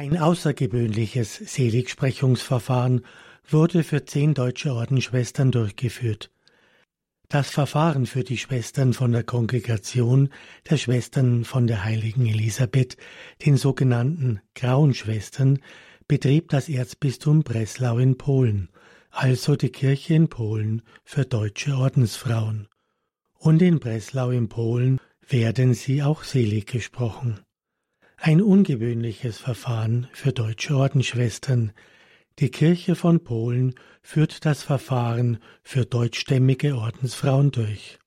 Ein außergewöhnliches Seligsprechungsverfahren wurde für zehn deutsche Ordensschwestern durchgeführt. Das Verfahren für die Schwestern von der Kongregation der Schwestern von der heiligen Elisabeth, den sogenannten Grauen Schwestern, betrieb das Erzbistum Breslau in Polen, also die Kirche in Polen für deutsche Ordensfrauen. Und in Breslau in Polen werden sie auch selig gesprochen. Ein ungewöhnliches Verfahren für deutsche Ordensschwestern. Die Kirche von Polen führt das Verfahren für deutschstämmige Ordensfrauen durch.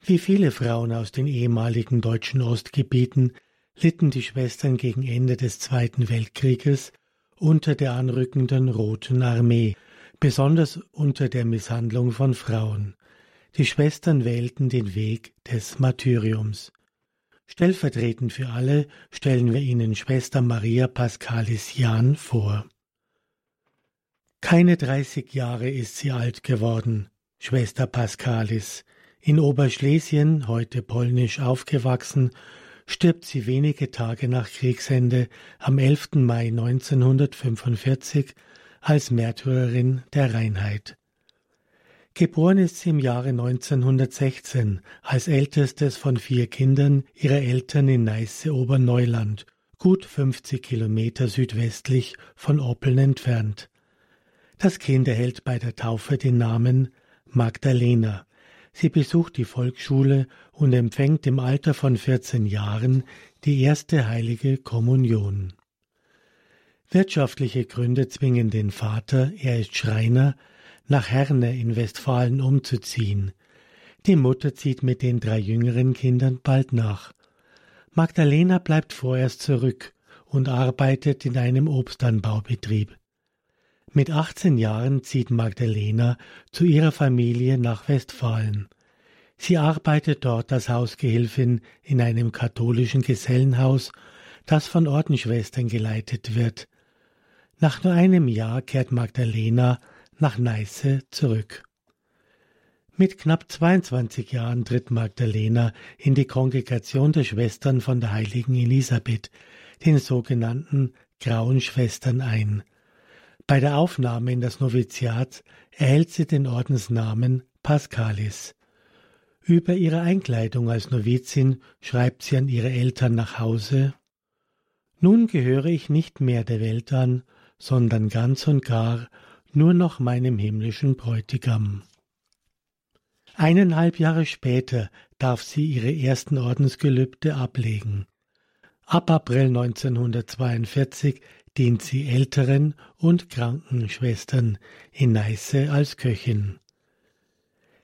Wie viele Frauen aus den ehemaligen deutschen Ostgebieten litten die Schwestern gegen Ende des Zweiten Weltkrieges unter der anrückenden Roten Armee, besonders unter der Misshandlung von Frauen. Die Schwestern wählten den Weg des Martyriums. Stellvertretend für alle stellen wir Ihnen Schwester Maria Pascalis Jahn vor. Keine dreißig Jahre ist sie alt geworden, Schwester Pascalis. In Oberschlesien, heute polnisch aufgewachsen, stirbt sie wenige Tage nach Kriegsende am 11. Mai 1945 als Märtyrerin der Reinheit. Geboren ist sie im Jahre 1916 als ältestes von vier Kindern ihrer Eltern in Neiße Oberneuland, gut 50 Kilometer südwestlich von Oppeln entfernt. Das Kind erhält bei der Taufe den Namen Magdalena. Sie besucht die Volksschule und empfängt im Alter von 14 Jahren die erste heilige Kommunion. Wirtschaftliche Gründe zwingen den Vater, er ist Schreiner, nach Herne in Westfalen umzuziehen. Die Mutter zieht mit den drei jüngeren Kindern bald nach. Magdalena bleibt vorerst zurück und arbeitet in einem Obstanbaubetrieb. Mit 18 Jahren zieht Magdalena zu ihrer Familie nach Westfalen. Sie arbeitet dort als Hausgehilfin in einem katholischen Gesellenhaus, das von Ordensschwestern geleitet wird. Nach nur einem Jahr kehrt Magdalena nach Neiße zurück. Mit knapp 22 Jahren tritt Magdalena in die Kongregation der Schwestern von der heiligen Elisabeth, den sogenannten Grauen Schwestern, ein. Bei der Aufnahme in das Noviziat erhält sie den Ordensnamen Pascalis. Über ihre Einkleidung als Novizin schreibt sie an ihre Eltern nach Hause Nun gehöre ich nicht mehr der Welt an, sondern ganz und gar nur noch meinem himmlischen Bräutigam. Eineinhalb Jahre später darf sie ihre ersten Ordensgelübde ablegen. Ab April 1942 dient sie älteren und kranken Schwestern in Neiße als Köchin.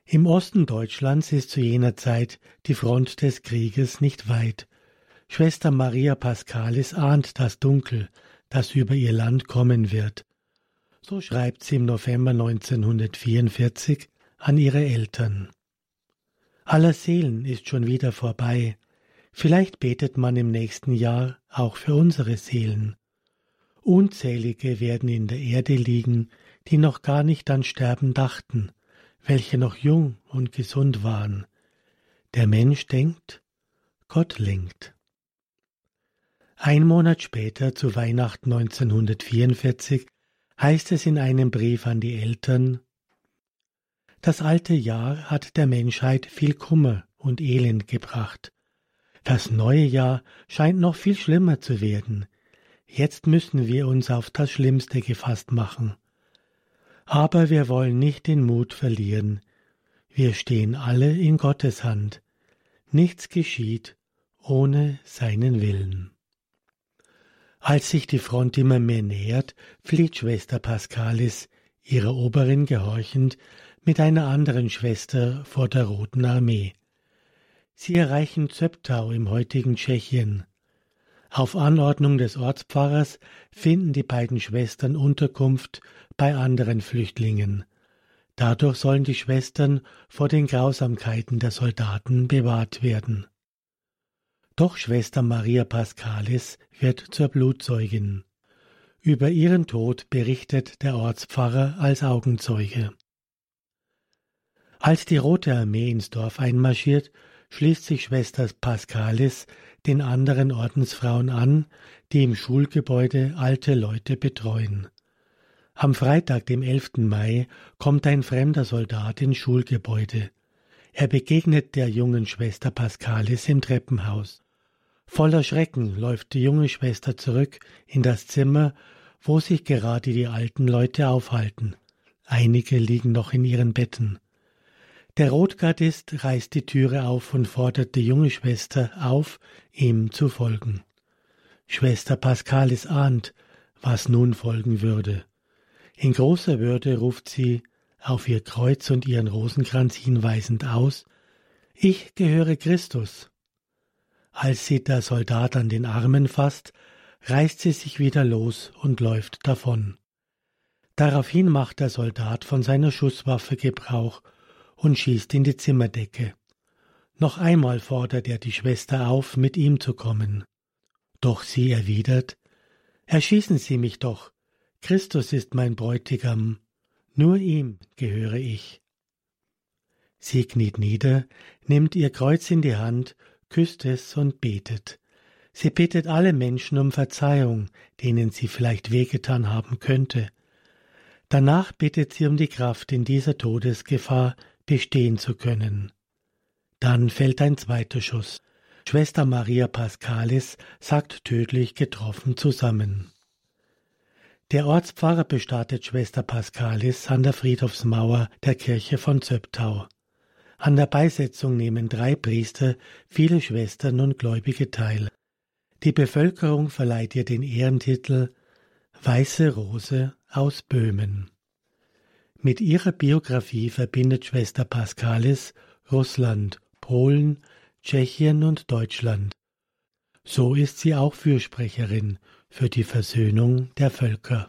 Im Osten Deutschlands ist zu jener Zeit die Front des Krieges nicht weit. Schwester Maria Pascalis ahnt das Dunkel, das über ihr Land kommen wird. So schreibt sie im November 1944 an ihre Eltern. Aller Seelen ist schon wieder vorbei. Vielleicht betet man im nächsten Jahr auch für unsere Seelen. Unzählige werden in der Erde liegen, die noch gar nicht an Sterben dachten, welche noch jung und gesund waren. Der Mensch denkt, Gott lenkt. Ein Monat später, zu Weihnachten 1944, heißt es in einem Brief an die Eltern, das alte Jahr hat der Menschheit viel Kummer und Elend gebracht. Das neue Jahr scheint noch viel schlimmer zu werden. Jetzt müssen wir uns auf das Schlimmste gefasst machen. Aber wir wollen nicht den Mut verlieren. Wir stehen alle in Gottes Hand. Nichts geschieht ohne seinen Willen. Als sich die Front immer mehr nähert, flieht Schwester Pascalis, ihrer Oberin gehorchend, mit einer anderen Schwester vor der Roten Armee. Sie erreichen Zöptau im heutigen Tschechien. Auf Anordnung des Ortspfarrers finden die beiden Schwestern Unterkunft bei anderen Flüchtlingen. Dadurch sollen die Schwestern vor den Grausamkeiten der Soldaten bewahrt werden. Doch Schwester Maria Pascalis wird zur Blutzeugin. Über ihren Tod berichtet der Ortspfarrer als Augenzeuge. Als die Rote Armee ins Dorf einmarschiert, schließt sich Schwester Pascalis den anderen Ordensfrauen an, die im Schulgebäude alte Leute betreuen. Am Freitag, dem 11. Mai, kommt ein fremder Soldat ins Schulgebäude. Er begegnet der jungen Schwester Pascalis im Treppenhaus. Voller Schrecken läuft die junge Schwester zurück in das Zimmer, wo sich gerade die alten Leute aufhalten. Einige liegen noch in ihren Betten. Der Rotgardist reißt die Türe auf und fordert die junge Schwester auf, ihm zu folgen. Schwester Pascalis ahnt, was nun folgen würde. In großer Würde ruft sie, auf ihr Kreuz und ihren Rosenkranz hinweisend aus, Ich gehöre Christus. Als sie der Soldat an den Armen fasst, reißt sie sich wieder los und läuft davon. Daraufhin macht der Soldat von seiner Schusswaffe Gebrauch und schießt in die Zimmerdecke. Noch einmal fordert er die Schwester auf, mit ihm zu kommen. Doch sie erwidert Erschießen Sie mich doch. Christus ist mein Bräutigam, nur ihm gehöre ich. Sie kniet nieder, nimmt ihr Kreuz in die Hand, küsst es und betet. Sie bittet alle Menschen um Verzeihung, denen sie vielleicht wehgetan haben könnte. Danach bittet sie um die Kraft, in dieser Todesgefahr bestehen zu können. Dann fällt ein zweiter Schuss. Schwester Maria Pascalis sagt tödlich getroffen zusammen. Der Ortspfarrer bestattet Schwester Pascalis an der Friedhofsmauer der Kirche von Zöptau. An der Beisetzung nehmen drei Priester, viele Schwestern und Gläubige teil. Die Bevölkerung verleiht ihr den Ehrentitel Weiße Rose aus Böhmen. Mit ihrer Biografie verbindet Schwester Pascalis Russland, Polen, Tschechien und Deutschland. So ist sie auch Fürsprecherin für die Versöhnung der Völker.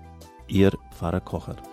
Ihr Pfarrer Kocher.